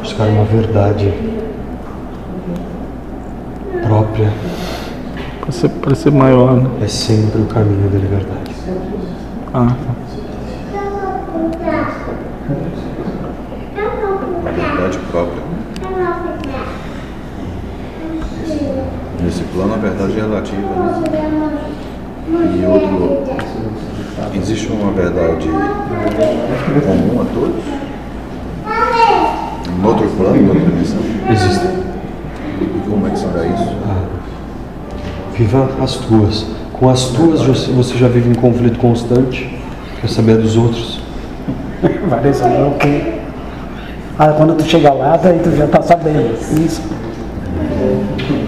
buscar uma verdade própria Para ser, para ser maior, né? é sempre o caminho da liberdade. Ah, Uma verdade própria. Nesse plano, a verdade é relativa. Né? E outro, existe uma verdade comum a todos? Plano, em? Existem. E como é que será isso? Viva as tuas. Com as tuas você você já vive em conflito constante. Quer saber dos outros? Várias vezes. Ah, quando tu chega lá, daí tu já tá sabendo. Isso.